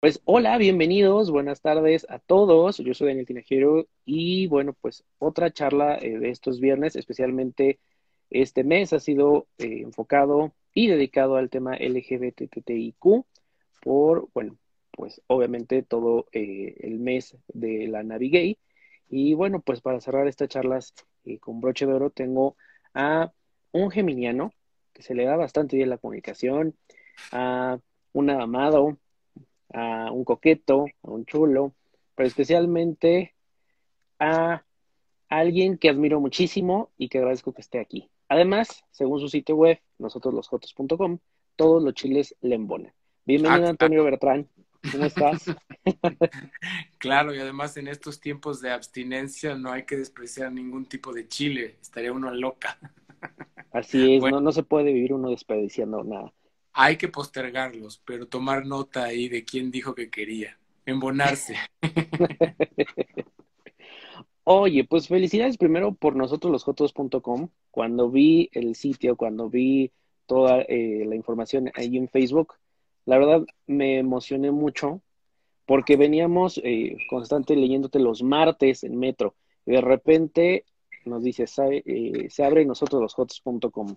Pues hola, bienvenidos, buenas tardes a todos. Yo soy Daniel Tinajero y bueno, pues otra charla eh, de estos viernes, especialmente este mes, ha sido eh, enfocado y dedicado al tema LGBTTIQ por, bueno, pues obviamente todo eh, el mes de la Navigay. Y bueno, pues para cerrar estas charlas con broche de oro, tengo a un geminiano que se le da bastante bien la comunicación, a un amado, a un coqueto, a un chulo, pero especialmente a alguien que admiro muchísimo y que agradezco que esté aquí. Además, según su sitio web, nosotroslosjotos.com, todos los chiles le embonan. Bienvenido, ah, Antonio Bertrán. ¿Cómo estás? claro, y además en estos tiempos de abstinencia no hay que despreciar ningún tipo de chile, estaría uno loca. Así es, no, no se puede vivir uno desperdiciando nada hay que postergarlos, pero tomar nota ahí de quién dijo que quería. Embonarse. Oye, pues felicidades primero por nosotros los jotos.com. Cuando vi el sitio, cuando vi toda eh, la información ahí en Facebook, la verdad me emocioné mucho porque veníamos eh, constante leyéndote los martes en Metro y de repente nos dice, eh, se abre nosotros los jotos.com.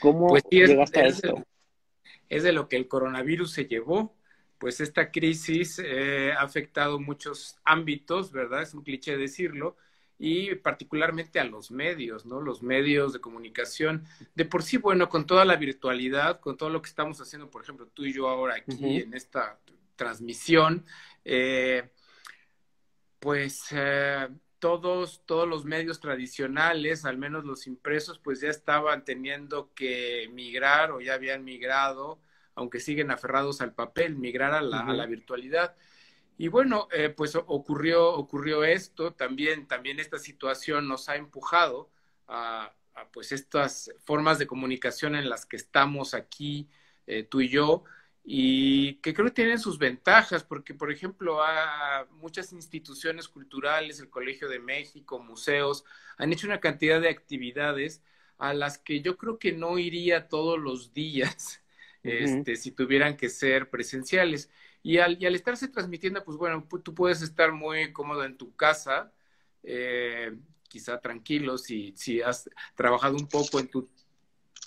¿Cómo pues llegaste a esto? Es de lo que el coronavirus se llevó. Pues esta crisis eh, ha afectado muchos ámbitos, ¿verdad? Es un cliché decirlo, y particularmente a los medios, ¿no? Los medios de comunicación. De por sí, bueno, con toda la virtualidad, con todo lo que estamos haciendo, por ejemplo, tú y yo ahora aquí en esta transmisión, eh, pues eh, todos, todos los medios tradicionales, al menos los impresos, pues ya estaban teniendo que migrar o ya habían migrado, aunque siguen aferrados al papel, migrar a la, a la virtualidad. Y bueno, eh, pues ocurrió, ocurrió esto, también, también esta situación nos ha empujado a, pues estas formas de comunicación en las que estamos aquí, eh, tú y yo, y que creo que tienen sus ventajas, porque, por ejemplo, a muchas instituciones culturales, el Colegio de México, museos, han hecho una cantidad de actividades a las que yo creo que no iría todos los días este, si tuvieran que ser presenciales. Y al, y al estarse transmitiendo, pues bueno, tú puedes estar muy cómodo en tu casa, eh, quizá tranquilo si, si has trabajado un poco en tu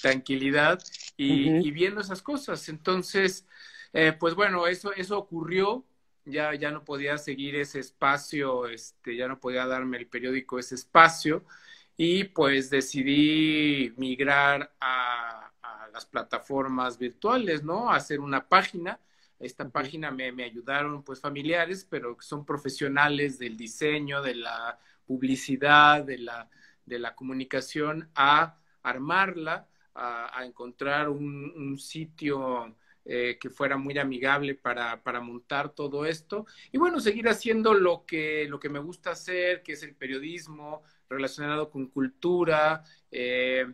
tranquilidad y, viendo esas cosas. Entonces, eh, pues bueno, eso, eso ocurrió. Ya, ya no podía seguir ese espacio, este, ya no podía darme el periódico ese espacio y pues decidí migrar a, las plataformas virtuales, ¿no? A hacer una página. Esta página me, me, ayudaron pues familiares, pero que son profesionales del diseño, de la publicidad, de la, de la comunicación, a armarla a, encontrar un, sitio eh, que fuera muy amigable para, para, montar todo esto. Y bueno, seguir haciendo lo que, lo que me gusta hacer, que es el periodismo relacionado con cultura, eh,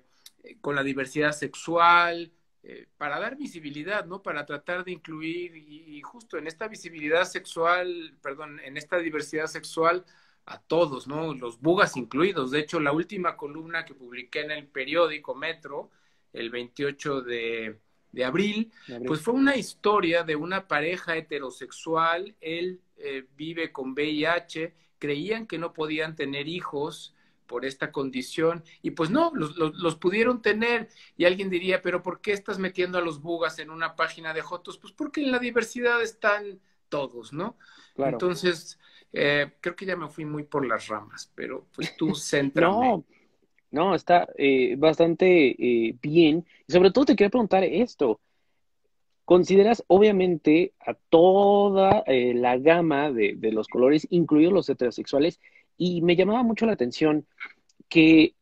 con la diversidad sexual, eh, para dar visibilidad, ¿no? Para tratar de incluir y, justo en esta visibilidad sexual, perdón, en esta diversidad sexual a todos, ¿no? Los bugas incluidos. De hecho, la última columna que publiqué en el periódico Metro el 28 de, abril, pues fue una historia de una pareja heterosexual, él eh, vive con VIH, creían que no podían tener hijos por esta condición. Y pues no, los, los, pudieron tener. Y alguien diría, pero ¿por qué estás metiendo a los bugas en una página de Jotos? Pues porque en la diversidad están todos, ¿no? Entonces, eh, creo que ya me fui muy por las ramas, pero pues tú céntrame. No, está eh, bastante eh, bien. Y sobre todo te quería preguntar esto. ¿Consideras obviamente a toda eh, la gama de, de, los colores, incluidos los heterosexuales? Y me llamaba mucho la atención que,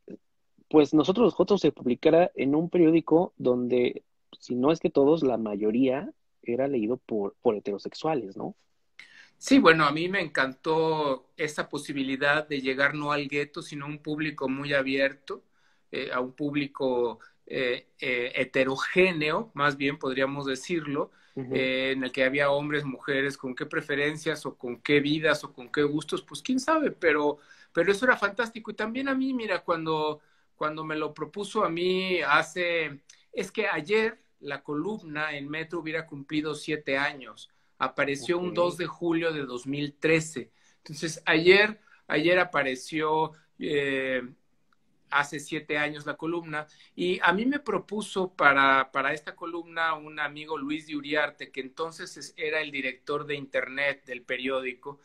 pues, nosotros los Jotos se publicara en un periódico donde, si no es que todos, la mayoría era leído por, por heterosexuales, ¿no? Sí, bueno, a mí me encantó esa posibilidad de llegar no al gueto, sino a un público muy abierto, eh, a un público eh, eh, heterogéneo, más bien podríamos decirlo, en el que había hombres, mujeres, con qué preferencias o con qué vidas o con qué gustos, pues quién sabe, pero, pero eso era fantástico. Y también a mí, mira, cuando, cuando me lo propuso a mí hace, es que ayer la columna en Metro hubiera cumplido siete años apareció un 2 de julio de 2013. Entonces, ayer, ayer apareció eh, hace siete años la columna y a mí me propuso para, para esta columna un amigo Luis de Uriarte, que entonces era el director de internet del periódico,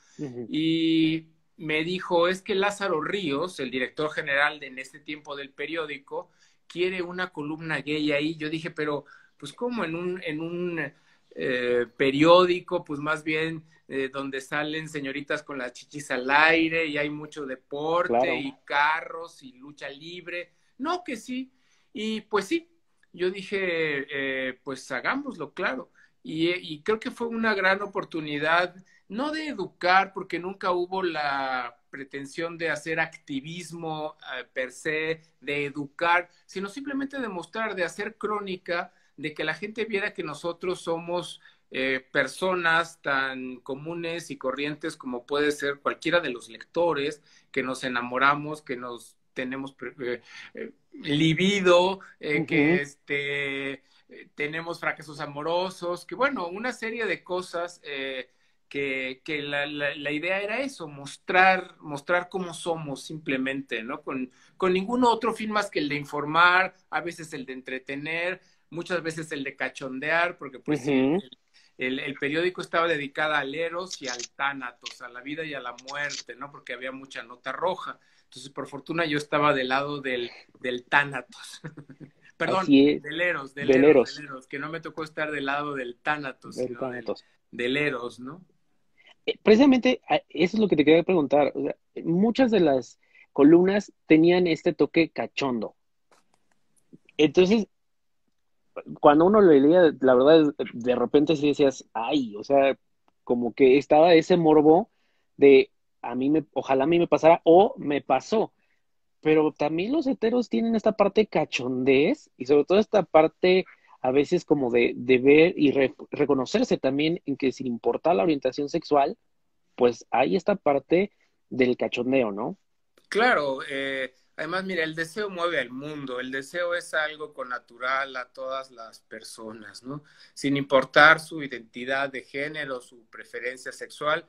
y me dijo, es que Lázaro Ríos, el director general de, en este tiempo del periódico, quiere una columna gay ahí. Yo dije, pero pues como en un, en un eh, periódico, pues más bien eh, donde salen señoritas con las chichis al aire y hay mucho deporte y carros y lucha libre. No, que sí. Y pues sí, yo dije, eh, pues hagámoslo, claro. Y, y, creo que fue una gran oportunidad, no de educar, porque nunca hubo la pretensión de hacer activismo per se, de educar, sino simplemente de mostrar, de hacer crónica de que la gente viera que nosotros somos eh, personas tan comunes y corrientes como puede ser cualquiera de los lectores, que nos enamoramos, que nos tenemos eh, eh, libido, que este, tenemos fracasos amorosos, que bueno, una serie de cosas que, que la, la, idea era eso, mostrar, mostrar cómo somos simplemente, ¿no? Con, con ningún otro fin más que el de informar, a veces el de entretener, muchas veces el de cachondear, porque pues el, el, periódico estaba dedicado al Eros y al Tánatos, a la vida y a la muerte, ¿no? Porque había mucha nota roja. Entonces, por fortuna, yo estaba del lado del, del Tánatos. Perdón, del Eros, del, Eros, que no me tocó estar del lado del Tánatos, del, sino Del, Eros, ¿no? Eh, precisamente, eso es lo que te quería preguntar. muchas de las columnas tenían este toque cachondo. Entonces, cuando uno lo leía, la verdad, de repente sí decías, ay, o sea, como que estaba ese morbo de a mí me, ojalá a mí me pasara o me pasó. Pero también los heteros tienen esta parte cachondez y sobre todo esta parte a veces como de, de ver y reconocerse también en que sin importar la orientación sexual, pues hay esta parte del cachondeo, ¿no? Claro, eh, Además, mira, el deseo mueve al mundo, el deseo es algo con natural a todas las personas, ¿no? Sin importar su identidad de género, su preferencia sexual.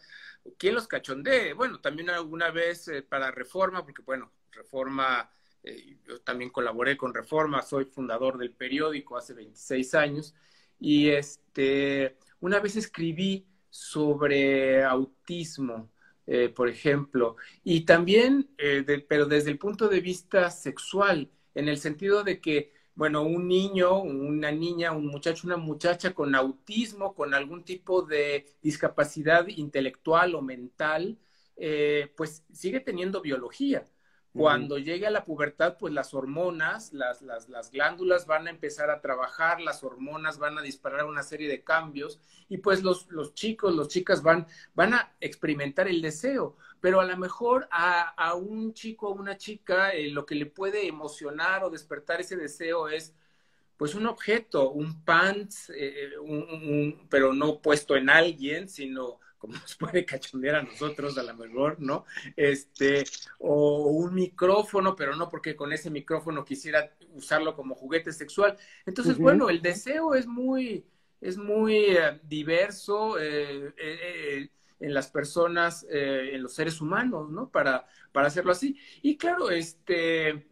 ¿Quién los cachondee? Bueno, también alguna vez eh, para Reforma, porque bueno, Reforma, eh, yo también colaboré con Reforma, soy fundador del periódico hace 26 años, y este, una vez escribí sobre autismo, eh, por ejemplo, y también, eh, pero desde el punto de vista sexual, en el sentido de que, bueno, un niño, una niña, un muchacho, una muchacha con autismo, con algún tipo de discapacidad intelectual o mental, eh, pues sigue teniendo biología. Cuando llegue a la pubertad, pues las hormonas, las, las, las, glándulas van a empezar a trabajar, las hormonas van a disparar una serie de cambios y pues los, los chicos, los chicas van, van a experimentar el deseo, pero a lo mejor a, a un chico o una chica eh, lo que le puede emocionar o despertar ese deseo es pues un objeto, un pants, eh, un, pero no puesto en alguien, sino como nos puede cachondear a nosotros a lo mejor, ¿no? Este, o un micrófono, pero no porque con ese micrófono quisiera usarlo como juguete sexual. Entonces, bueno, el deseo es muy, es muy eh, diverso eh, eh, en las personas, en los seres humanos, ¿no? Para, para hacerlo así. Y claro, este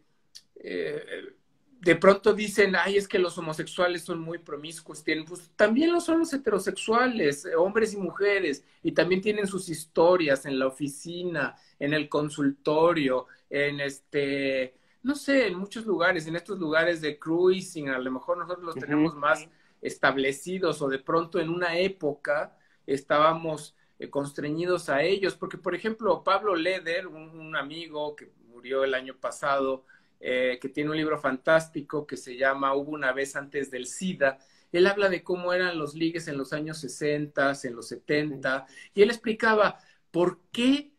de pronto dicen, ay, es que los homosexuales son muy promiscuos, tienen, pues también lo son los heterosexuales, eh, hombres y mujeres, y también tienen sus historias en la oficina, en el consultorio, en este, no sé, en muchos lugares, en estos lugares de cruising, a lo mejor nosotros los tenemos más establecidos o de pronto en una época estábamos eh, constreñidos a ellos, porque por ejemplo Pablo Leder, un amigo que murió el año pasado, eh, que tiene un libro fantástico que se llama Hubo una vez antes del SIDA. Él habla de cómo eran los ligues en los años 60, en los 70, y él explicaba por qué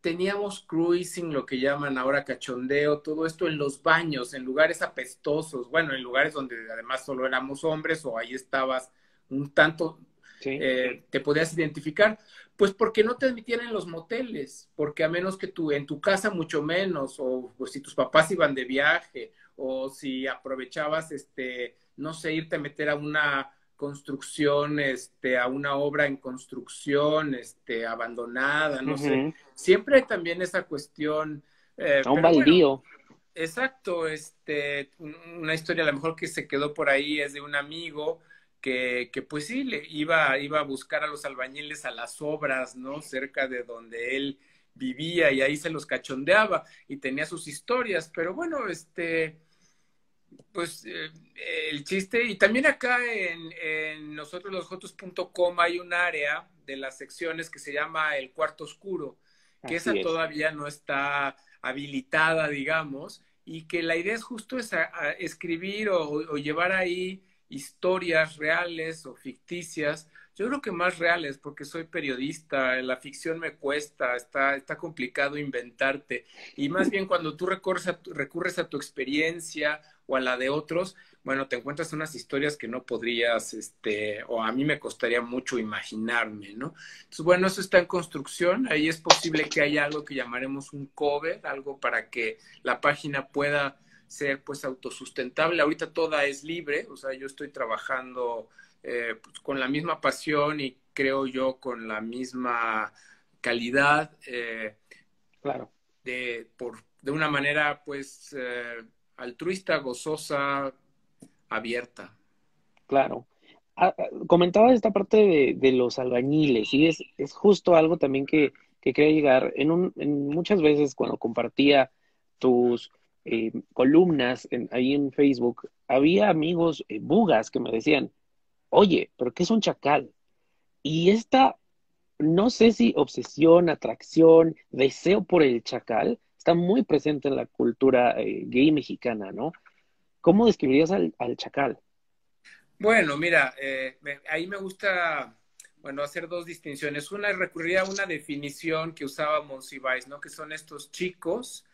teníamos cruising, lo que llaman ahora cachondeo, todo esto en los baños, en lugares apestosos, bueno, en lugares donde además solo éramos hombres o ahí estabas un tanto, eh, te podías identificar, pues porque no te admitían en los moteles, porque a menos que tú en tu casa mucho menos, o pues, si tus papás iban de viaje, o si aprovechabas, este, no sé, irte a meter a una construcción, este, a una obra en construcción, este, abandonada, no sé. Siempre hay también esa cuestión. Eh, a un baldío. exacto, este, una historia a lo mejor que se quedó por ahí es de un amigo que, que pues sí, le iba, iba a buscar a los albañiles a las obras, ¿no? Cerca de donde él vivía y ahí se los cachondeaba y tenía sus historias, pero bueno, este, pues eh, el chiste, y también acá en, en nosotros los Jotos.com hay un área de las secciones que se llama el cuarto oscuro, que esa todavía no está habilitada, digamos, y que la idea es justo es escribir o, llevar ahí historias reales o ficticias yo creo que más reales, porque soy periodista, la ficción me cuesta, está, está complicado inventarte. Y más bien cuando tú recurres a, tu, recurres a tu experiencia o a la de otros, bueno, te encuentras unas historias que no podrías, este, o a mí me costaría mucho imaginarme, ¿no? Entonces, bueno, eso está en construcción. Ahí es posible que haya algo que llamaremos un cover, algo para que la página pueda ser pues autosustentable. Ahorita toda es libre, o sea, yo estoy trabajando eh, pues, con la misma pasión y creo yo con la misma calidad. Eh, claro. De, por, de una manera, pues, eh, altruista, gozosa, abierta. Claro. Ah, ah, comentaba esta parte de, los albañiles y es, es justo algo también que, que quería llegar. En, un, en muchas veces cuando compartía tus columnas ahí en Facebook, había amigos bugas que me decían, oye, pero ¿qué es un chacal? Y esta, no sé si obsesión, atracción, deseo por el chacal, está muy presente en la cultura eh, gay mexicana, ¿no? ¿Cómo describirías al, chacal? Bueno, mira, eh, ahí me gusta, bueno, hacer dos distinciones. Una recurría a una definición que usaba Monsiváis, ¿no? Que son estos chicos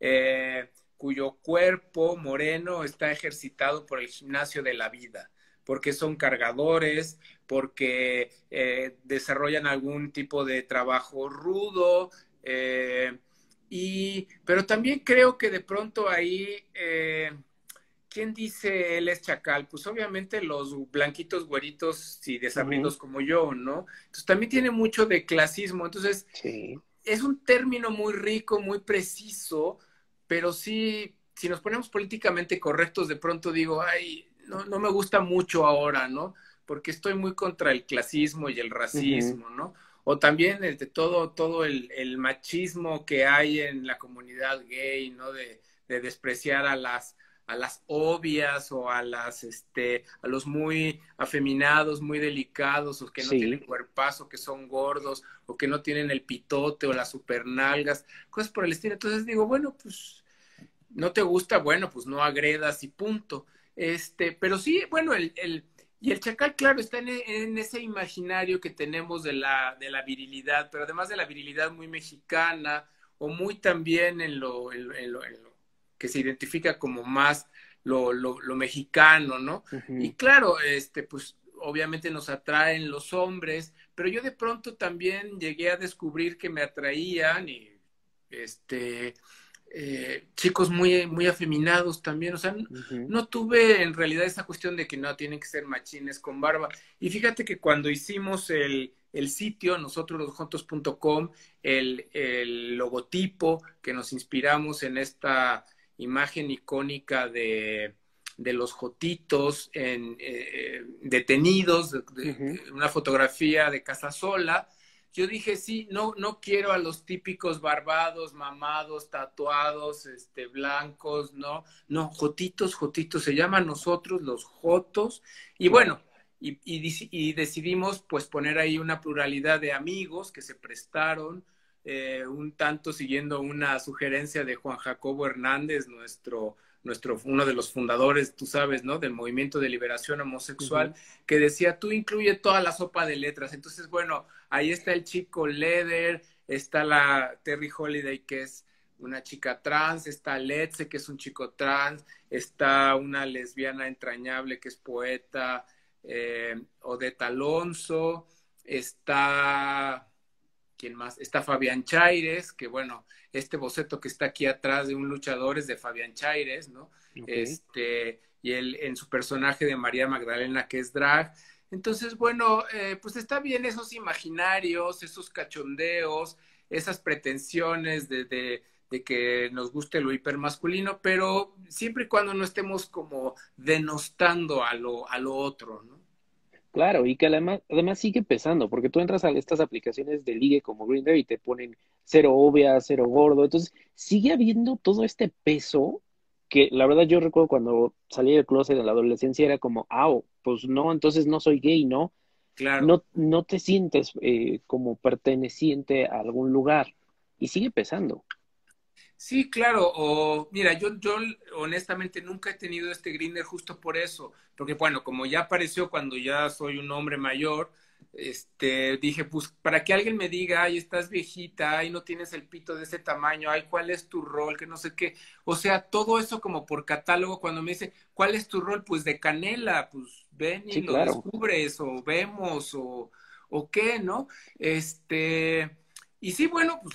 eh, cuyo cuerpo moreno está ejercitado por el gimnasio de la vida porque son cargadores, porque eh, desarrollan algún tipo de trabajo rudo. Eh, y, pero también creo que de pronto ahí, eh, ¿quién dice él es chacal? Pues obviamente los blanquitos güeritos y desabridos como yo, ¿no? Entonces también tiene mucho de clasismo. Entonces, es un término muy rico, muy preciso, pero sí, si nos ponemos políticamente correctos, de pronto digo, ay, no, no me gusta mucho ahora, ¿no? Porque estoy muy contra el clasismo y el racismo, ¿no? O también el de todo, todo el, el, machismo que hay en la comunidad gay, ¿no? De, de despreciar a las, a las obvias o a las este a los muy afeminados, muy delicados o que no tienen cuerpazo, que son gordos o que no tienen el pitote o las supernalgas, cosas por el estilo. Entonces digo, bueno, pues no te gusta, bueno, pues no agredas y punto. Este, pero sí, bueno, el, el, y el chacal, claro, está en, ese imaginario que tenemos de la, de la virilidad, pero además de la virilidad muy mexicana, o muy también en lo, en lo, que se identifica como más lo, lo, lo mexicano, ¿no? Y claro, este, pues obviamente nos atraen los hombres, pero yo de pronto también llegué a descubrir que me atraían y este eh, chicos muy, muy afeminados también, o sea, no tuve en realidad esa cuestión de que no tienen que ser machines con barba. Y fíjate que cuando hicimos el, el sitio, nosotros los juntos.com, el, el logotipo que nos inspiramos en esta imagen icónica de, de los jotitos en, eh, detenidos, una fotografía de Casasola, yo dije, sí, no, no quiero a los típicos barbados, mamados, tatuados, este, blancos, no, no, jotitos, jotitos, se llaman nosotros los jotos, y bueno, y, y, decidimos pues poner ahí una pluralidad de amigos que se prestaron, eh, un tanto siguiendo una sugerencia de Juan Jacobo Hernández, nuestro nuestro, uno de los fundadores, tú sabes, ¿no? Del movimiento de liberación homosexual, que decía, tú incluye toda la sopa de letras. Entonces, bueno, ahí está el chico Leder, está la Terry Holiday, que es una chica trans, está Letze, que es un chico trans, está una lesbiana entrañable que es poeta, eh, Odette Alonso, está ¿Quién más? Está Fabián Chaires, que bueno, este boceto que está aquí atrás de un luchador es de Fabián Chaires, ¿no? Este, y el, en su personaje de María Magdalena, que es drag. Entonces, bueno, eh, pues está bien esos imaginarios, esos cachondeos, esas pretensiones de, de, de, que nos guste lo hipermasculino, pero siempre y cuando no estemos como denostando a lo, a lo otro, ¿no? Claro, y que además, además sigue pesando, porque tú entras a estas aplicaciones de ligue como Grindr y te ponen cero obvia, cero gordo, entonces sigue habiendo todo este peso que la verdad yo recuerdo cuando salí del closet en la adolescencia era como, ah, pues no, entonces no soy gay, ¿no? Claro. No, no te sientes eh, como perteneciente a algún lugar y sigue pesando. Sí, claro, o mira, yo, yo honestamente nunca he tenido este grinder justo por eso, porque bueno, como ya apareció cuando ya soy un hombre mayor, este, dije, pues, para que alguien me diga, ay, estás viejita, ay, no tienes el pito de ese tamaño, ay, ¿cuál es tu rol? Que no sé qué. O sea, todo eso como por catálogo, cuando me dice, ¿cuál es tu rol? Pues de canela, pues ven y lo descubres, o vemos, o, o qué, ¿no? Este, y sí, bueno, pues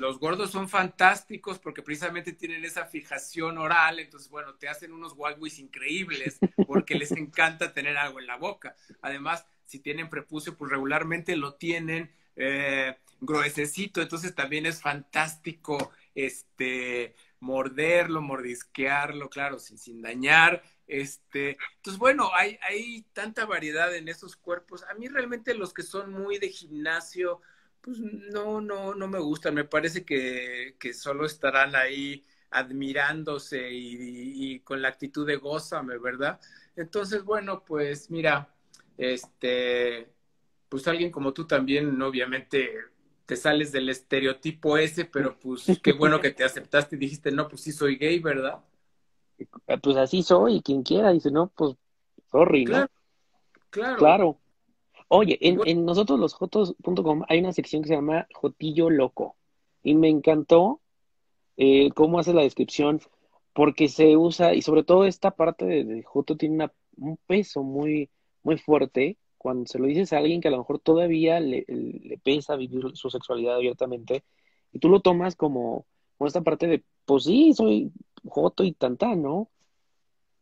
los gordos son fantásticos porque precisamente tienen esa fijación oral, entonces, bueno, te hacen unos walkways increíbles porque les encanta tener algo en la boca. Además, si tienen prepucio, pues regularmente lo tienen eh, gruesecito, entonces también es fantástico este morderlo, mordisquearlo, claro, sin, sin dañar. Este, entonces, bueno, hay, hay tanta variedad en esos cuerpos. A mí realmente los que son muy de gimnasio, pues no, no, no me gustan. Me parece que, que solo estarán ahí admirándose y, y, con la actitud de gózame, ¿verdad? Entonces, bueno, pues mira, este, pues alguien como tú también, obviamente, te sales del estereotipo ese, pero pues qué bueno que te aceptaste y dijiste, no, pues sí soy gay, ¿verdad? Pues así soy, quien quiera, dice, no, pues sorry, ¿no? Claro. Claro. Oye, en, en nosotros los jotos.com hay una sección que se llama Jotillo Loco. Y me encantó eh, cómo hace la descripción, porque se usa, y sobre todo esta parte de, de Joto tiene una, un peso muy, muy fuerte cuando se lo dices a alguien que a lo mejor todavía le, le pesa vivir su sexualidad abiertamente, y tú lo tomas como, como esta parte de, pues sí, soy Joto y tanta, ¿no?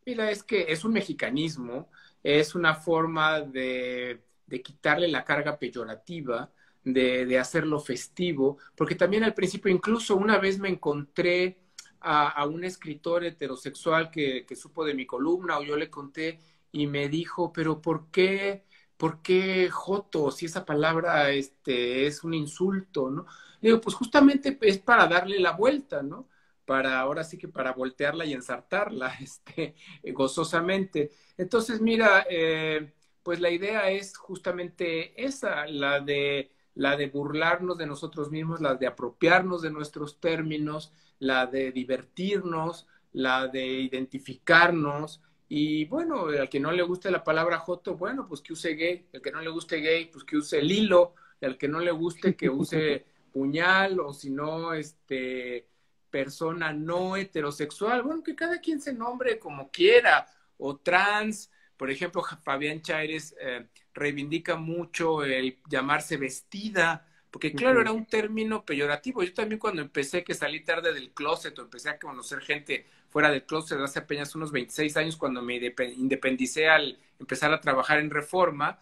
Mira, es que es un mexicanismo, es una forma de de quitarle la carga peyorativa, de, de, hacerlo festivo, porque también al principio, incluso una vez me encontré a, un escritor heterosexual que, que, supo de mi columna o yo le conté y me dijo, pero ¿por qué, por qué Joto? Si esa palabra este, es un insulto, ¿no? Le digo, pues justamente es para darle la vuelta, ¿no? Para ahora sí que para voltearla y ensartarla, este, gozosamente. Entonces, mira, eh, pues la idea es justamente esa, la de, la de burlarnos de nosotros mismos, la de apropiarnos de nuestros términos, la de divertirnos, la de identificarnos. Y bueno, al que no le guste la palabra joto, bueno, pues que use gay. El que no le guste gay, pues que use el hilo. Al que no le guste, que use puñal o si no, este, persona no heterosexual. Bueno, que cada quien se nombre como quiera. O trans, por ejemplo, Fabián Chaires eh, reivindica mucho el llamarse vestida, porque claro, era un término peyorativo. Yo también cuando empecé, que salí tarde del closet o empecé a conocer gente fuera del closet hace apenas unos 26 años, cuando me independicé al empezar a trabajar en reforma,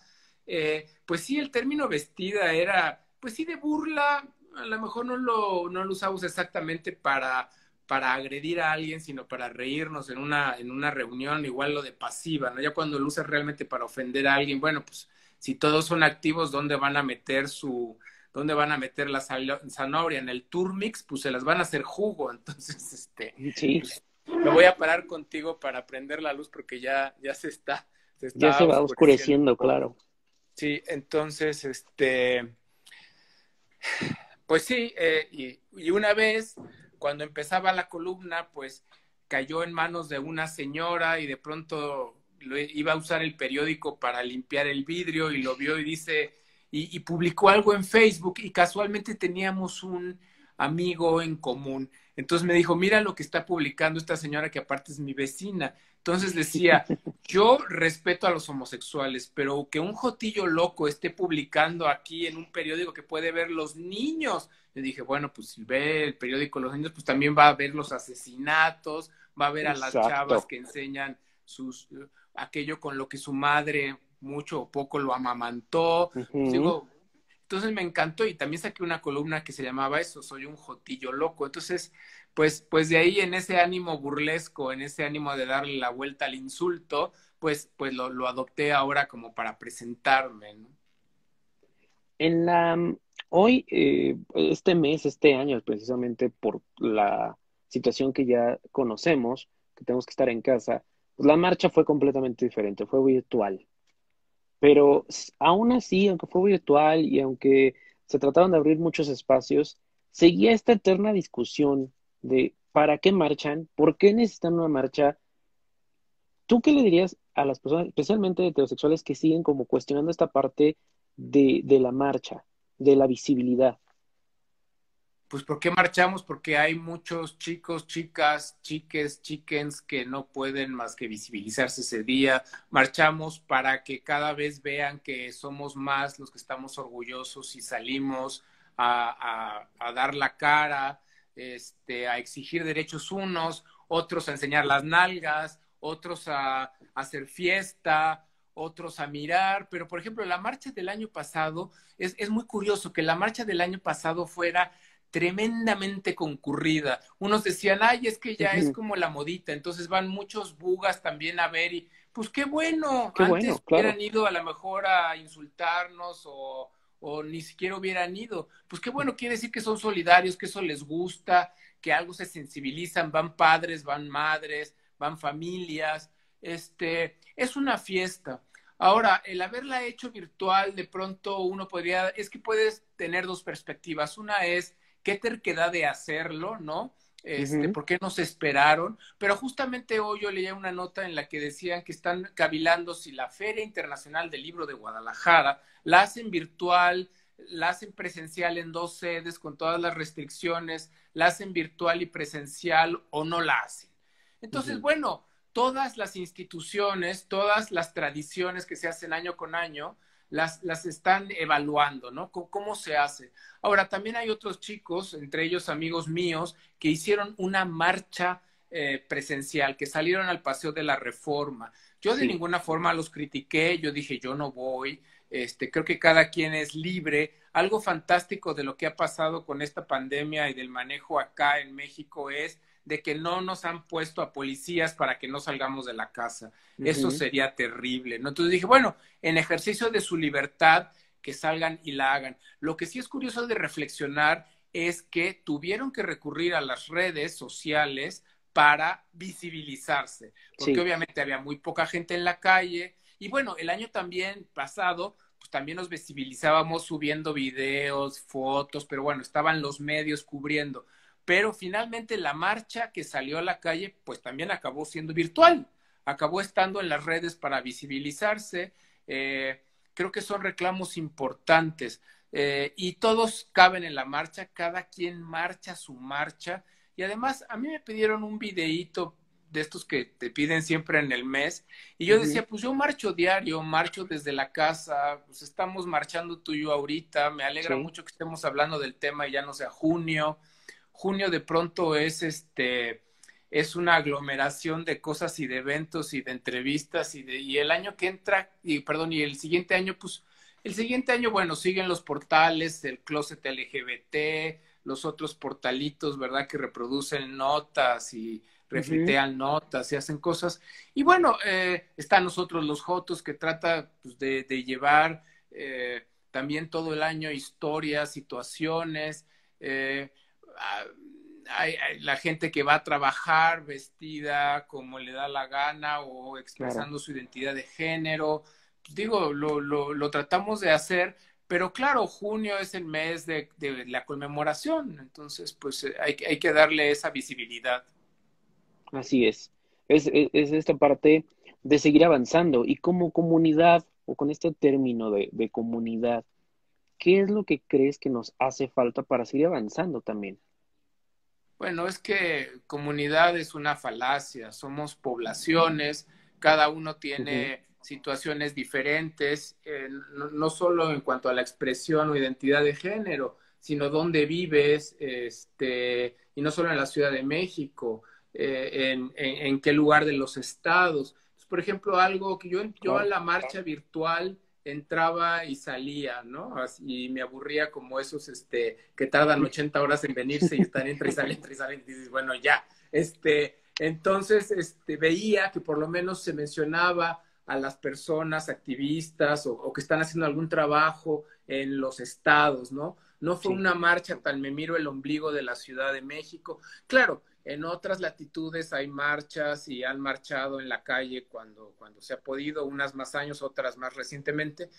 eh, pues sí, el término vestida era, pues sí, de burla, a lo mejor no lo, no lo usamos exactamente para para agredir a alguien, sino para reírnos en una, en una reunión, igual lo de pasiva, ¿no? Ya cuando lo usas realmente para ofender a alguien, bueno, pues si todos son activos, ¿dónde van a meter su, dónde van a meter la zanahoria? En el turmix, pues se las van a hacer jugo, entonces, este, sí. Pues, me voy a parar contigo para prender la luz porque ya, ya se está, se está ya se va oscureciendo, claro. Sí, entonces, este, pues sí, eh, y, y una vez cuando empezaba la columna, pues cayó en manos de una señora y de pronto iba a usar el periódico para limpiar el vidrio y lo vio y dice, y, y, publicó algo en Facebook y casualmente teníamos un amigo en común. Entonces me dijo, mira lo que está publicando esta señora que aparte es mi vecina. Entonces decía, yo respeto a los homosexuales, pero que un jotillo loco esté publicando aquí en un periódico que puede ver los niños. Yo dije, bueno, pues si ve el periódico Los Niños, pues también va a ver los asesinatos, va a ver a las chavas que enseñan sus, aquello con lo que su madre mucho o poco lo amamantó. Digo, entonces me encantó y también saqué una columna que se llamaba eso, soy un jotillo loco. Entonces, pues, pues de ahí en ese ánimo burlesco, en ese ánimo de darle la vuelta al insulto, pues, pues lo, adopté ahora como para presentarme, ¿no? En la, hoy, eh, este mes, este año, precisamente por la situación que ya conocemos, que tenemos que estar en casa, pues la marcha fue completamente diferente, fue virtual. Pero aún así, aunque fue virtual y aunque se trataron de abrir muchos espacios, seguía esta eterna discusión de para qué marchan, por qué necesitan una marcha. ¿Tú qué le dirías a las personas, especialmente heterosexuales, que siguen como cuestionando esta parte de, de la marcha, de la visibilidad? Pues ¿por qué marchamos? Porque hay muchos chicos, chicas, chiques, chickens que no pueden más que visibilizarse ese día. Marchamos para que cada vez vean que somos más los que estamos orgullosos y salimos a, dar la cara, este, a exigir derechos unos, otros a enseñar las nalgas, otros a, a hacer fiesta, otros a mirar, pero por ejemplo, la marcha del año pasado, es, es muy curioso que la marcha del año pasado fuera tremendamente concurrida. Unos decían, ay, es que ya es como la modita, entonces van muchos bugas también a ver y, pues qué bueno, antes hubieran ido a lo mejor a insultarnos o, o ni siquiera hubieran ido. Pues qué bueno, quiere decir que son solidarios, que eso les gusta, que algo se sensibilizan, van padres, van madres, van familias, este, es una fiesta. Ahora, el haberla hecho virtual, de pronto uno podría, es que puedes tener dos perspectivas. Una es, qué terquedad de hacerlo, ¿no? Este, ¿Por qué no se esperaron? Pero justamente hoy yo leía una nota en la que decían que están cavilando si la Feria Internacional del Libro de Guadalajara la hacen virtual, la hacen presencial en dos sedes con todas las restricciones, la hacen virtual y presencial o no la hacen. Entonces, bueno, todas las instituciones, todas las tradiciones que se hacen año con año, las, las están evaluando, ¿no? ¿Cómo, se hace? Ahora, también hay otros chicos, entre ellos amigos míos, que hicieron una marcha eh, presencial, que salieron al Paseo de la Reforma. Yo de ninguna forma los critiqué, yo dije, yo no voy, este, creo que cada quien es libre. Algo fantástico de lo que ha pasado con esta pandemia y del manejo acá en México es de que no nos han puesto a policías para que no salgamos de la casa. Eso sería terrible, ¿no? Entonces dije, bueno, en ejercicio de su libertad, que salgan y la hagan. Lo que sí es curioso de reflexionar es que tuvieron que recurrir a las redes sociales para visibilizarse, porque obviamente había muy poca gente en la calle. Y bueno, el año también pasado, pues también nos visibilizábamos subiendo videos, fotos, pero bueno, estaban los medios cubriendo pero finalmente la marcha que salió a la calle, pues también acabó siendo virtual, acabó estando en las redes para visibilizarse. Eh, creo que son reclamos importantes eh, y todos caben en la marcha, cada quien marcha su marcha. Y además, a mí me pidieron un videíto de estos que te piden siempre en el mes. Y yo decía, pues yo marcho diario, marcho desde la casa, pues estamos marchando tú y yo ahorita, me alegra mucho que estemos hablando del tema y ya no sea junio junio de pronto es este es una aglomeración de cosas y de eventos y de entrevistas y de y el año que entra y perdón y el siguiente año pues el siguiente año bueno siguen los portales el closet LGBT los otros portalitos verdad que reproducen notas y refritean notas y hacen cosas. Y bueno eh, están nosotros los jotos que trata pues, de, de, llevar eh, también todo el año historias situaciones eh, hay, la gente que va a trabajar vestida como le da la gana o expresando su identidad de género. Pues digo, lo, lo, lo, tratamos de hacer, pero claro, junio es el mes de, de la conmemoración, entonces pues eh, hay, hay, que darle esa visibilidad. Así es. es. Es esta parte de seguir avanzando y como comunidad o con este término de, de comunidad, ¿qué es lo que crees que nos hace falta para seguir avanzando también? Bueno, es que comunidad es una falacia, somos poblaciones, cada uno tiene situaciones diferentes, eh, no, solo en cuanto a la expresión o identidad de género, sino dónde vives, este, y no solo en la Ciudad de México, eh, en, en, qué lugar de los estados. por ejemplo, algo que yo, yo a la marcha virtual entraba y salía, ¿no? y me aburría como esos este, que tardan 80 horas en venirse y están entre y salen, entre y salen, y dices, bueno, ya. Este, entonces, este, veía que por lo menos se mencionaba a las personas activistas o, que están haciendo algún trabajo en los estados, ¿no? No fue una marcha tal me miro el ombligo de la Ciudad de México. Claro, en otras latitudes hay marchas y han marchado en la calle cuando, cuando se ha podido, unas más años, otras más recientemente,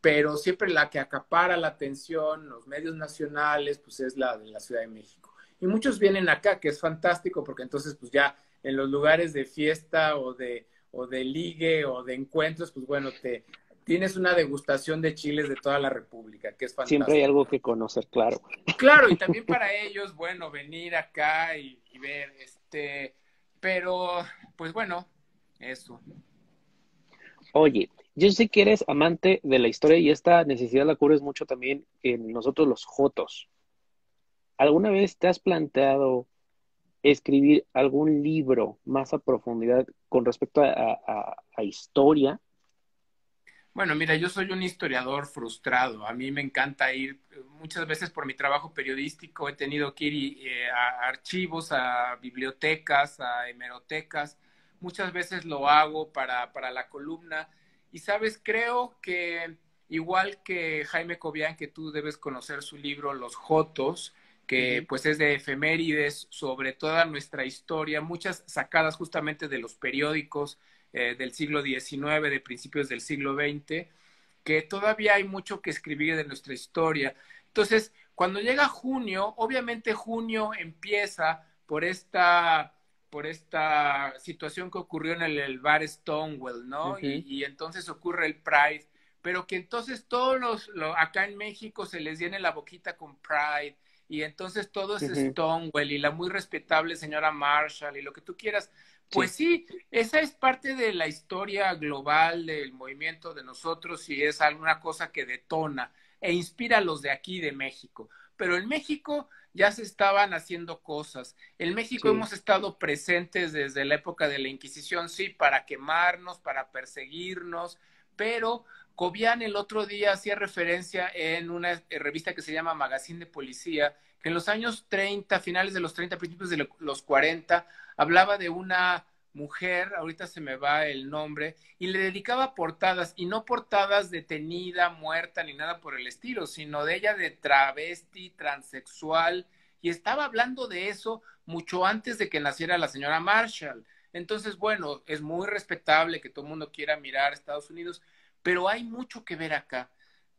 pero siempre la que acapara la atención, los medios nacionales, pues es la de la Ciudad de México. Y muchos vienen acá, que es fantástico, porque entonces pues ya en los lugares de fiesta o de, o de ligue o de encuentros, pues bueno, te, tienes una degustación de chiles de toda la República, que es fantástico. Siempre hay algo que conocer, claro. Claro, y también para ellos, bueno, venir acá y, ver, este, pero, pues bueno, eso. Oye, yo sé que eres amante de la historia y esta necesidad la cubres mucho también en nosotros los Jotos. ¿Alguna vez te has planteado escribir algún libro más a profundidad con respecto a historia? Bueno, mira, yo soy un historiador frustrado. A mí me encanta ir, muchas veces por mi trabajo periodístico he tenido que ir eh, a archivos, a bibliotecas, a hemerotecas. Muchas veces lo hago para, para la columna. Y sabes, creo que igual que Jaime Cobian, que tú debes conocer su libro Los Jotos, que pues es de efemérides sobre toda nuestra historia, muchas sacadas justamente de los periódicos, eh, del siglo XIX, de principios del siglo XX, que todavía hay mucho que escribir de nuestra historia. Entonces, cuando llega junio, obviamente junio empieza por esta por esta situación que ocurrió en el, bar Stonewall, ¿no? y, entonces ocurre el Pride, pero que entonces todos los, acá en México se les llene la boquita con Pride, y entonces todo es Stonewall y la muy respetable señora Marshall y lo que tú quieras, pues sí. esa es parte de la historia global del movimiento de nosotros y es alguna cosa que detona e inspira a los de aquí de México. Pero en México ya se estaban haciendo cosas. En México hemos estado presentes desde la época de la Inquisición, sí, para quemarnos, para perseguirnos, pero Cobian el otro día hacía referencia en una revista que se llama Magazine de Policía, en los años 30, finales de los 30, principios de los 40, hablaba de una mujer, ahorita se me va el nombre, y le dedicaba portadas, y no portadas detenida, muerta, ni nada por el estilo, sino de ella de travesti, transexual, y estaba hablando de eso mucho antes de que naciera la señora Marshall. Entonces, bueno, es muy respetable que todo el mundo quiera mirar a Estados Unidos, pero hay mucho que ver acá.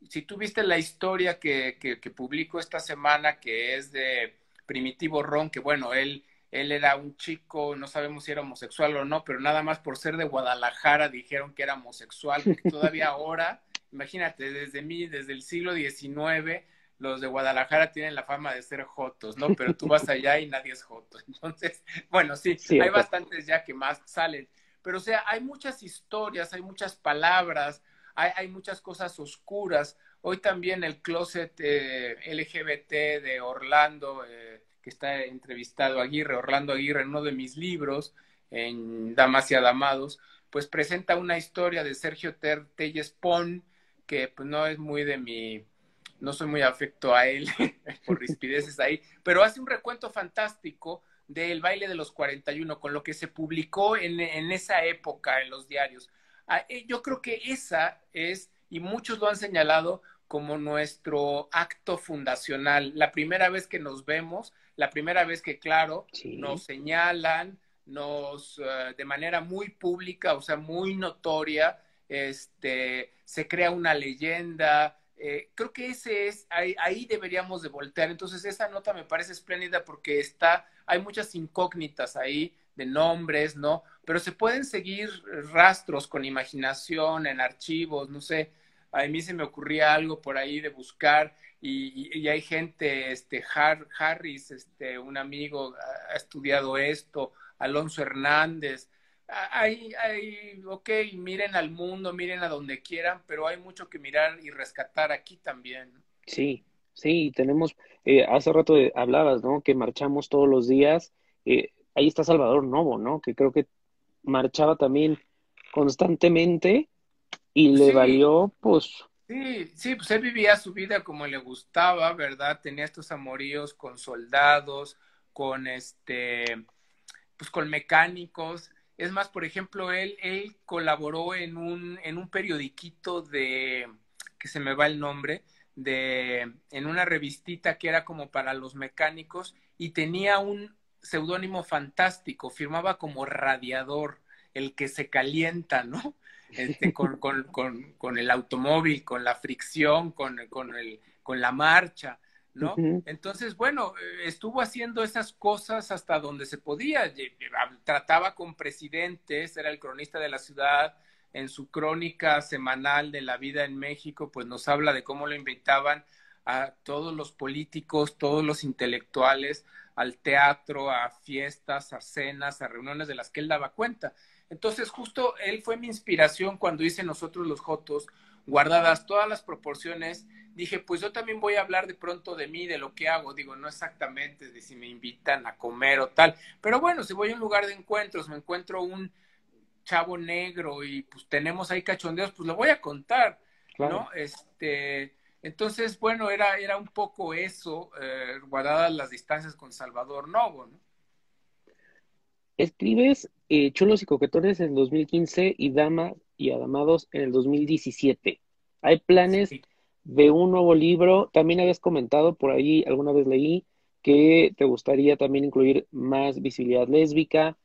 Si tú viste la historia que, que, que publicó esta semana, que es de Primitivo Ron, que bueno, él él era un chico, no sabemos si era homosexual o no, pero nada más por ser de Guadalajara dijeron que era homosexual, porque todavía ahora, imagínate, desde mí, desde el siglo XIX, los de Guadalajara tienen la fama de ser jotos, ¿no? Pero tú vas allá y nadie es joto. Entonces, bueno, sí, hay bastantes ya que más salen. Pero o sea, hay muchas historias, hay muchas palabras, hay, hay muchas cosas oscuras. Hoy también el closet eh, LGBT de Orlando, eh, que está entrevistado Aguirre, Orlando Aguirre, en uno de mis libros, en Damas y Adamados, pues presenta una historia de Sergio Ter Telles Pon, que pues no es muy de mi, no soy muy afecto a él por rispideces ahí, pero hace un recuento fantástico del baile de los 41, con lo que se publicó en, en esa época en los diarios. Ah, eh, yo creo que esa es, y muchos lo han señalado, como nuestro acto fundacional. La primera vez que nos vemos, la primera vez que, claro, nos señalan, nos, eh, de manera muy pública, o sea, muy notoria, este, se crea una leyenda. Eh, creo que ese es, ahí, ahí, deberíamos de voltear. Entonces, esa nota me parece espléndida porque está, hay muchas incógnitas ahí de nombres, ¿no? Pero se pueden seguir rastros con imaginación en archivos, no sé. A mí se me ocurría algo por ahí de buscar y, hay gente, este, Harris, este, un amigo, ha estudiado esto, Alonso Hernández. Hay, hay, ok, miren al mundo, miren a donde quieran, pero hay mucho que mirar y rescatar aquí también. Sí, sí, tenemos, eh, hace rato hablabas, ¿no? Que marchamos todos los días. Eh, ahí está Salvador Novo, ¿no? Que creo que marchaba también constantemente y le valió, pues... Sí, sí, pues él vivía su vida como le gustaba, ¿verdad? Tenía estos amoríos con soldados, con este, pues con mecánicos. Es más, por ejemplo, él, él colaboró en un, en un periodiquito de, que se me va el nombre, de, en una revistita que era como para los mecánicos y tenía un seudónimo fantástico, firmaba como radiador, el que se calienta, ¿no? Este, con, con, con, con, el automóvil, con la fricción, con, con, el, con la marcha. ¿no? Entonces, bueno, estuvo haciendo esas cosas hasta donde se podía. Trataba con presidentes, era el cronista de la ciudad. En su crónica semanal de la vida en México, pues nos habla de cómo lo invitaban a todos los políticos, todos los intelectuales, al teatro, a fiestas, a cenas, a reuniones de las que él daba cuenta. Entonces, justo él fue mi inspiración cuando hice nosotros los Jotos, guardadas todas las proporciones dije, pues yo también voy a hablar de pronto de mí, de lo que hago. Digo, no exactamente de si me invitan a comer o tal. Pero bueno, si voy a un lugar de encuentros, me encuentro un chavo negro y pues tenemos ahí cachondeos, pues lo voy a contar, ¿no? Este, entonces, bueno, era, era un poco eso, eh, guardadas las distancias con Salvador Novo, ¿no? Escribes eh, Chulos y Coquetones en 2015 y Dama y Adamados en el 2017. ¿Hay planes de un nuevo libro. También habías comentado por ahí, alguna vez leí, que te gustaría también incluir más visibilidad lésbica.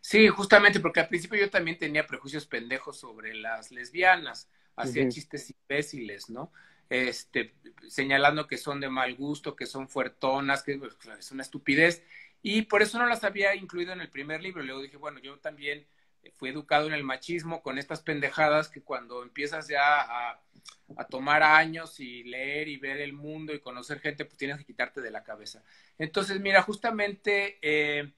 Sí, justamente porque al principio yo también tenía prejuicios pendejos sobre las lesbianas, hacía chistes imbéciles, ¿no? Este, señalando que son de mal gusto, que son fuertonas, que pues, es una estupidez. Y por eso no las había incluido en el primer libro. Luego dije, bueno, yo también fui educado en el machismo con estas pendejadas que cuando empiezas ya a, tomar años y leer y ver el mundo y conocer gente, pues tienes que quitarte de la cabeza. Entonces, mira, justamente eh,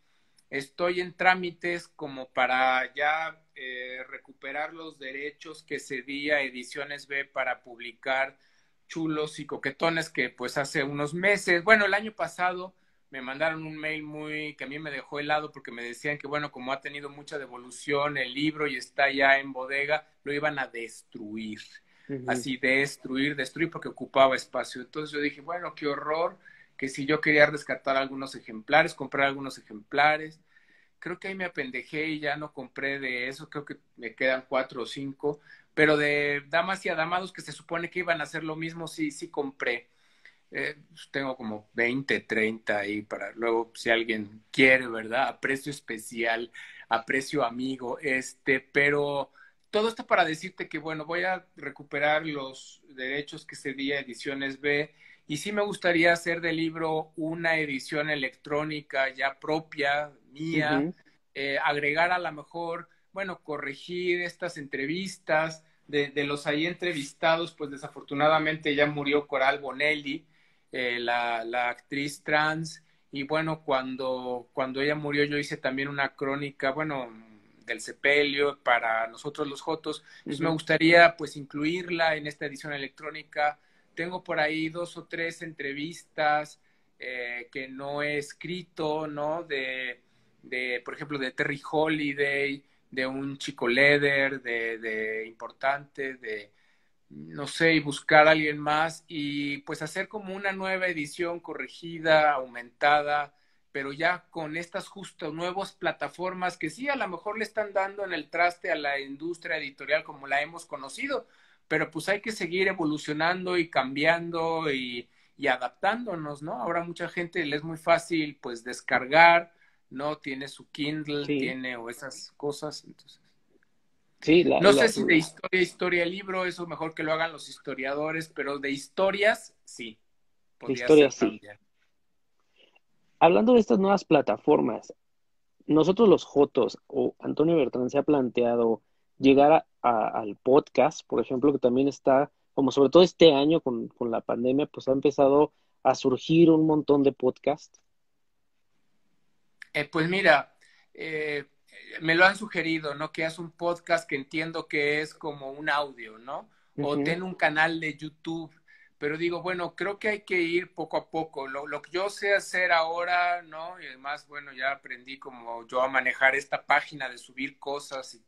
estoy en trámites como para ya eh, recuperar los derechos que cedía Ediciones B para publicar chulos y coquetones que pues hace unos meses, bueno, el año pasado me mandaron un mail muy que a mí me dejó helado porque me decían que bueno, como ha tenido mucha devolución el libro y está ya en bodega, lo iban a destruir. Así destruir, destruir porque ocupaba espacio. Entonces yo dije, bueno, qué horror, que si yo quería rescatar algunos ejemplares, comprar algunos ejemplares. Creo que ahí me apendejé y ya no compré de eso, creo que me quedan cuatro o cinco, pero de damas y adamados que se supone que iban a hacer lo mismo, sí, sí compré eh, pues, tengo como 20, 30 ahí para luego, si alguien quiere, ¿verdad? A precio especial, a precio amigo, este, pero todo esto para decirte que, bueno, voy a recuperar los derechos que cedía Ediciones B y sí me gustaría hacer del libro una edición electrónica ya propia, mía, eh, agregar a lo mejor, bueno, corregir estas entrevistas. De, de los ahí entrevistados, pues desafortunadamente ya murió Coral Bonelli, eh, la, la, actriz trans. Y bueno, cuando, cuando ella murió, yo hice también una crónica, bueno, del sepelio para nosotros los Jotos. Entonces me gustaría pues incluirla en esta edición electrónica. Tengo por ahí dos o tres entrevistas eh, que no he escrito, ¿no? De, de, por ejemplo, de Terry Holiday, de un chico Leder, de, importante, de, no sé, y buscar a alguien más y pues hacer como una nueva edición corregida, aumentada, pero ya con estas justo nuevas plataformas que sí a lo mejor le están dando en el traste a la industria editorial como la hemos conocido, pero pues hay que seguir evolucionando y cambiando y, y adaptándonos, ¿no? Ahora mucha gente le es muy fácil pues descargar, ¿no? Tiene su Kindle, tiene o esas cosas, entonces no sé si de historia, historia, libro, eso mejor que lo hagan los historiadores, pero de historias, sí. De historias, sí. Hablando de estas nuevas plataformas, nosotros los Jotos o Antonio Bertrán se ha planteado llegar al podcast, por ejemplo, que también está, como sobre todo este año con, con la pandemia, pues ha empezado a surgir un montón de podcasts. Eh, pues mira, eh, me lo han sugerido, ¿no? Que haz un podcast que entiendo que es como un audio, ¿no? O ten un canal de YouTube, pero digo, bueno, creo que hay que ir poco a poco. Lo, lo, que yo sé hacer ahora, ¿no? Y además, bueno, ya aprendí como yo a manejar esta página de subir cosas y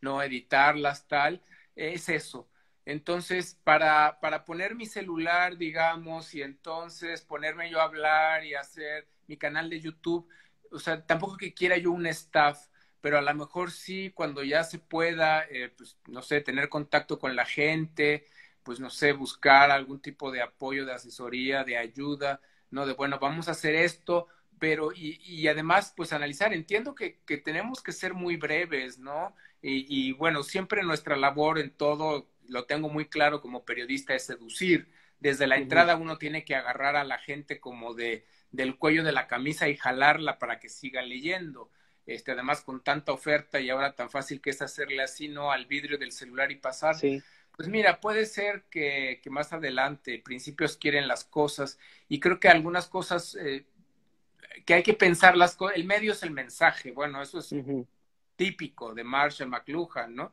no editarlas, tal, es eso. Entonces, para, para poner mi celular, digamos, y entonces ponerme yo a hablar y hacer mi canal de YouTube, o sea, tampoco que quiera yo un staff, pero a lo mejor sí, cuando ya se pueda, eh, pues, no sé, tener contacto con la gente, pues, no sé, buscar algún tipo de apoyo, de asesoría, de ayuda, ¿no? De, bueno, vamos a hacer esto, pero, y, y además, pues, analizar. Entiendo que, que tenemos que ser muy breves, ¿no? Y, y, bueno, siempre nuestra labor en todo, lo tengo muy claro como periodista, es seducir. Desde la entrada uno tiene que agarrar a la gente como de, del cuello de la camisa y jalarla para que siga leyendo. Este, además, con tanta oferta y ahora tan fácil que es hacerle así, ¿no? Al vidrio del celular y pasar. Sí. Pues mira, puede ser que, que, más adelante principios quieren las cosas y creo que algunas cosas eh, que hay que pensar las cosas, el medio es el mensaje, bueno, eso es uh -huh. típico de Marshall McLuhan, ¿no?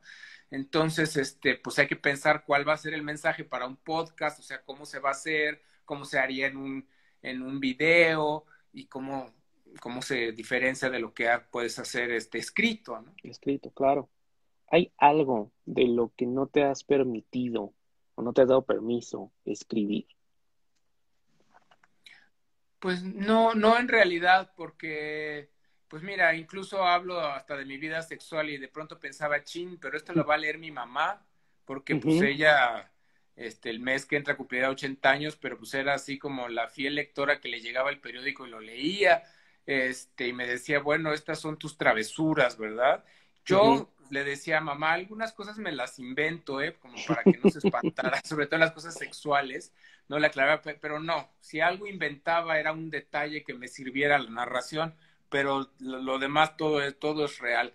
Entonces, este, pues hay que pensar cuál va a ser el mensaje para un podcast, o sea, cómo se va a hacer, cómo se haría en un, en un video y cómo, cómo se diferencia de lo que puedes hacer este escrito, ¿no? Escrito, claro. ¿Hay algo de lo que no te has permitido o no te has dado permiso escribir? Pues no, no en realidad, porque, pues mira, incluso hablo hasta de mi vida sexual y de pronto pensaba, chin, pero esto lo va a leer mi mamá, porque uh -huh. pues ella, este, el mes que entra cumplirá 80 años, pero pues era así como la fiel lectora que le llegaba el periódico y lo leía, este, y me decía, bueno, estas son tus travesuras, ¿verdad? Yo uh -huh. le decía a mamá, algunas cosas me las invento, ¿eh? Como para que no se espantara, sobre todo las cosas sexuales, no le aclaraba, pero no, si algo inventaba era un detalle que me sirviera la narración, pero lo, lo demás todo es, todo es real.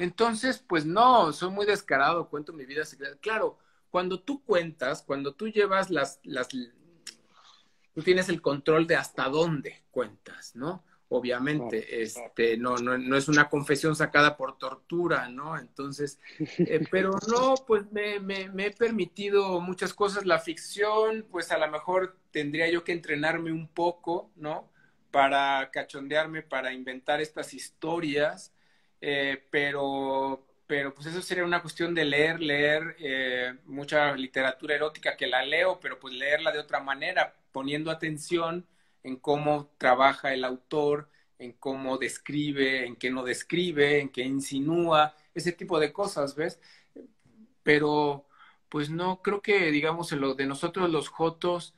Entonces, pues no, soy muy descarado, cuento mi vida secreta. Claro, cuando tú cuentas, cuando tú llevas las, las, tú tienes el control de hasta dónde cuentas, ¿no? Obviamente, este, no, no, no es una confesión sacada por tortura, ¿no? Entonces, eh, pero no, pues me, me, me, he permitido muchas cosas. La ficción, pues a lo mejor tendría yo que entrenarme un poco, ¿no? Para cachondearme, para inventar estas historias, eh, pero, pero pues eso sería una cuestión de leer, leer eh, mucha literatura erótica que la leo, pero pues leerla de otra manera, poniendo atención en cómo trabaja el autor, en cómo describe, en qué no describe, en qué insinúa, ese tipo de cosas, ¿ves? Pero, pues no, creo que, digamos, en lo de nosotros los Jotos,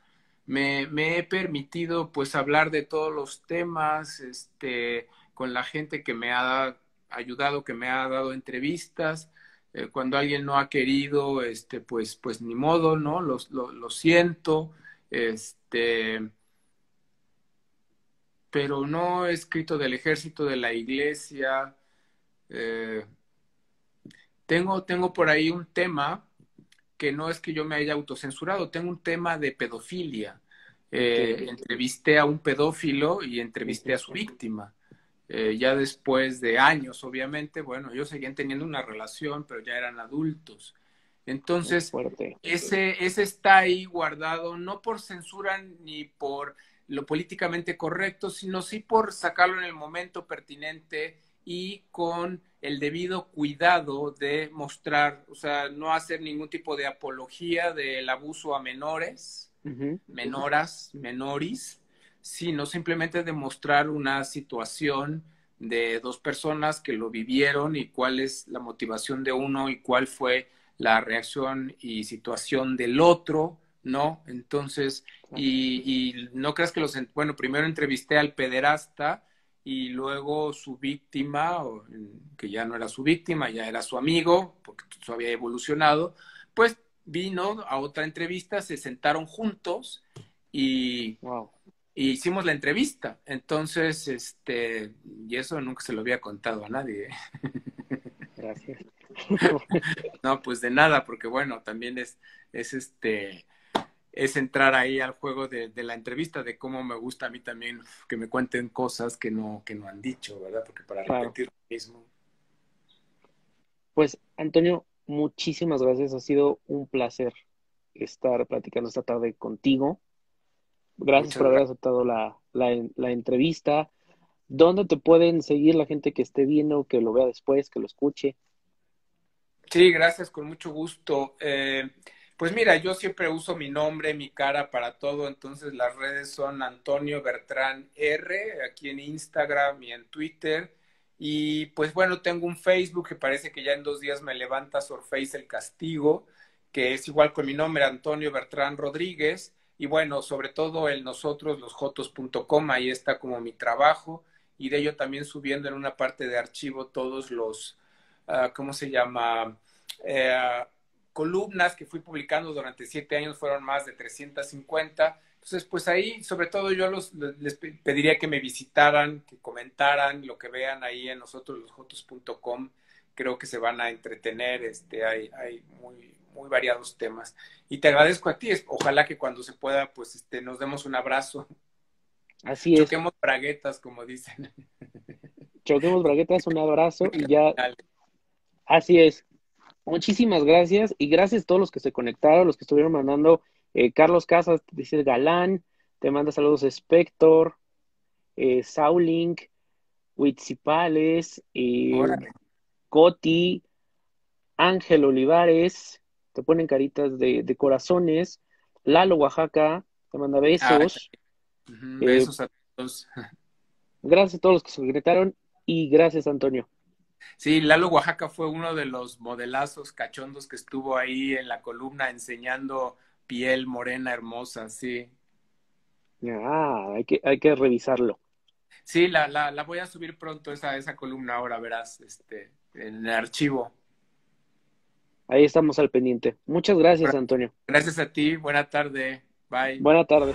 me, me, he permitido, pues, hablar de todos los temas, este, con la gente que me ha ayudado, que me ha dado entrevistas. Eh, cuando alguien no ha querido, este, pues, pues ni modo, ¿no? Lo, lo, lo siento. Este, pero no he escrito del ejército, de la iglesia. Eh, tengo, tengo por ahí un tema que no es que yo me haya autocensurado, tengo un tema de pedofilia. Eh, entrevisté a un pedófilo y entrevisté a su víctima. Eh, ya después de años, obviamente, bueno, ellos seguían teniendo una relación, pero ya eran adultos. Entonces, ese, ese está ahí guardado, no por censura ni por lo políticamente correcto, sino sí por sacarlo en el momento pertinente y con el debido cuidado de mostrar, o sea, no hacer ningún tipo de apología del abuso a menores, uh -huh. menoras, menoris, sino simplemente demostrar una situación de dos personas que lo vivieron y cuál es la motivación de uno y cuál fue la reacción y situación del otro, ¿no? Entonces, y, y, no creas que los, bueno, primero entrevisté al pederasta y luego su víctima, que ya no era su víctima, ya era su amigo, porque eso había evolucionado, pues vino a otra entrevista, se sentaron juntos y, wow. Y hicimos la entrevista. Entonces, este, y eso nunca se lo había contado a nadie. ¿eh? Gracias. no, pues de nada, porque bueno, también es, es este, es entrar ahí al juego de, de, la entrevista, de cómo me gusta a mí también que me cuenten cosas que no, que no han dicho, ¿verdad? Porque para claro. repetir lo mismo. Pues, Antonio, muchísimas gracias. Ha sido un placer estar platicando esta tarde contigo. Gracias por haber aceptado la, la, entrevista. ¿Dónde te pueden seguir la gente que esté viendo, que lo vea después, que lo escuche? Sí, gracias, con mucho gusto. Eh, pues mira, yo siempre uso mi nombre, mi cara para todo, entonces las redes son Antonio Bertrán R, aquí en Instagram y en Twitter. Y pues bueno, tengo un Facebook que parece que ya en dos días me levanta Surface el castigo, que es igual con mi nombre, Antonio Bertrán Rodríguez. Y bueno, sobre todo el nosotros, los jotos.com, ahí está como mi trabajo. Y de ello también subiendo en una parte de archivo todos los, uh, ¿cómo se llama? Eh, columnas que fui publicando durante siete años, fueron más de 350. Entonces, pues ahí, sobre todo yo los, les pediría que me visitaran, que comentaran lo que vean ahí en nosotros losjotos.com. Creo que se van a entretener, este, hay, hay muy, muy variados temas. Y te agradezco a ti, ojalá que cuando se pueda, pues este, nos demos un abrazo. Así es. Choquemos braguetas, como dicen. Choquemos braguetas, un abrazo y ya. Así es. Muchísimas gracias y gracias a todos los que se conectaron, los que estuvieron mandando. Eh, Carlos Casas, dice Galán, te manda saludos Spector, eh, Saulink, Huitzipales, eh, Coti, Ángel Olivares, te ponen caritas de, corazones, Lalo Oaxaca, te manda besos. Ah, besos a todos. Gracias a todos los que se conectaron y gracias Antonio. Sí, Lalo Oaxaca fue uno de los modelazos cachondos que estuvo ahí en la columna enseñando piel morena hermosa, sí. Ah, hay que, hay que revisarlo. Sí, la, la, la voy a subir pronto esa, esa columna ahora, verás, este, en el archivo. Ahí estamos al pendiente. Muchas gracias, Antonio. Gracias a ti, buena tarde, bye. Buena tarde.